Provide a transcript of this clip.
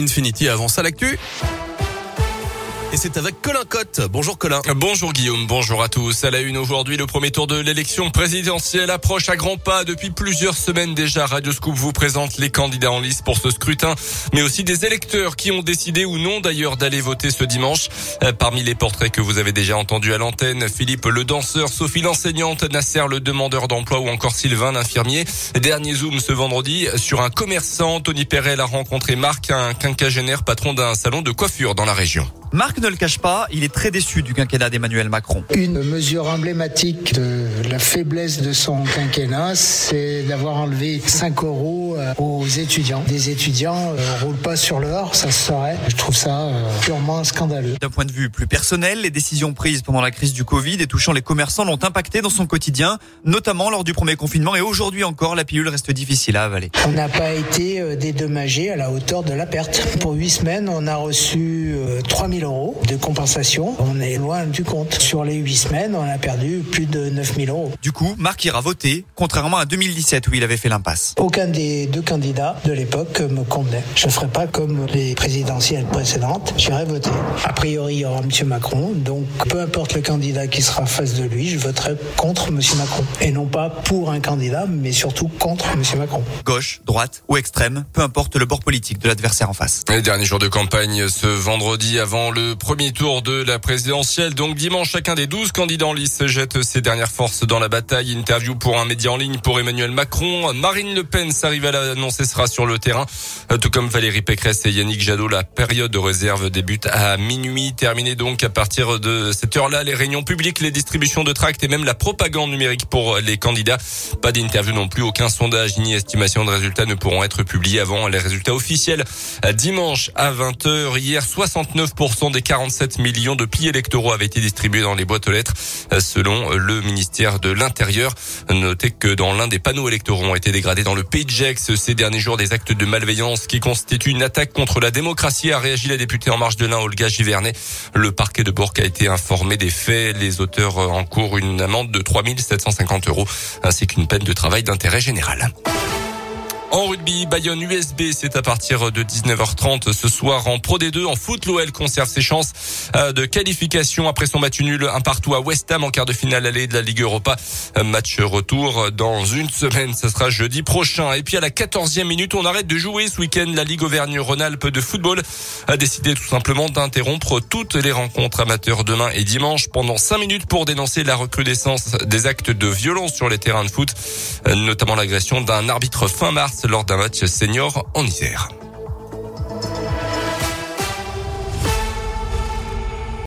Infinity avance à l'actu. Et c'est avec Colin Cotte. Bonjour Colin. Bonjour Guillaume, bonjour à tous. À la une aujourd'hui, le premier tour de l'élection présidentielle approche à grands pas. Depuis plusieurs semaines déjà, Radio Scoop vous présente les candidats en lice pour ce scrutin, mais aussi des électeurs qui ont décidé ou non d'ailleurs d'aller voter ce dimanche. Euh, parmi les portraits que vous avez déjà entendus à l'antenne, Philippe le danseur, Sophie l'enseignante, Nasser le demandeur d'emploi ou encore Sylvain l'infirmier. Dernier zoom ce vendredi sur un commerçant. Tony Perel a rencontré Marc, un quinquagénaire patron d'un salon de coiffure dans la région. Marc ne le cache pas, il est très déçu du quinquennat d'Emmanuel Macron. Une mesure emblématique de la faiblesse de son quinquennat, c'est d'avoir enlevé 5 euros euh, aux étudiants. Des étudiants ne euh, roulent pas sur l'or, ça se saurait. Je trouve ça euh, purement scandaleux. D'un point de vue plus personnel, les décisions prises pendant la crise du Covid et touchant les commerçants l'ont impacté dans son quotidien, notamment lors du premier confinement et aujourd'hui encore, la pilule reste difficile à avaler. On n'a pas été dédommagé à la hauteur de la perte. Pour 8 semaines, on a reçu 3000 euros de compensation. On est loin du compte. Sur les 8 semaines, on a perdu plus de 9000 euros. Du coup, Marc ira voter, contrairement à 2017 où il avait fait l'impasse. Aucun des deux candidats de l'époque me convenait. Je ne ferai pas comme les présidentielles précédentes. J'irai voter. A priori, il y aura M. Macron. Donc, peu importe le candidat qui sera face de lui, je voterai contre M. Macron. Et non pas pour un candidat, mais surtout contre M. Macron. Gauche, droite ou extrême, peu importe le bord politique de l'adversaire en face. Les derniers jours de campagne ce vendredi avant le premier tour de la présidentielle. Donc dimanche, chacun des 12 candidats en lice jette ses dernières forces dans la bataille. Interview pour un média en ligne pour Emmanuel Macron. Marine Le Pen s'arrive à l'annoncer sera sur le terrain. Euh, tout comme Valérie Pécresse et Yannick Jadot, la période de réserve débute à minuit. Terminé donc à partir de cette heure-là, les réunions publiques, les distributions de tracts et même la propagande numérique pour les candidats. Pas d'interview non plus, aucun sondage ni estimation de résultats ne pourront être publiés avant les résultats officiels. Dimanche à 20h, hier, 69% des 47 millions de plis électoraux avaient été distribués dans les boîtes aux lettres, euh, selon le ministère de l'Intérieur. Notez que dans l'un des panneaux électoraux ont été dégradés dans le Pays de ces derniers jours des actes de malveillance qui constituent une attaque contre la démocratie, a réagi la députée en marche de l'Ain, Olga Givernet. Le parquet de Bourg a été informé des faits. Les auteurs encourent une amende de 3750 euros ainsi qu'une peine de travail d'intérêt général. En rugby, Bayonne USB, c'est à partir de 19h30 ce soir en Pro D2. En foot, l'OL conserve ses chances euh, de qualification après son match nul un partout à West Ham en quart de finale allée de la Ligue Europa. Match retour dans une semaine, ce sera jeudi prochain. Et puis à la 14e minute, on arrête de jouer ce week-end. La Ligue Auvergne-Rhône-Alpes de football a décidé tout simplement d'interrompre toutes les rencontres amateurs demain et dimanche pendant 5 minutes pour dénoncer la recrudescence des actes de violence sur les terrains de foot, notamment l'agression d'un arbitre fin mars lors d'un match senior en Isère.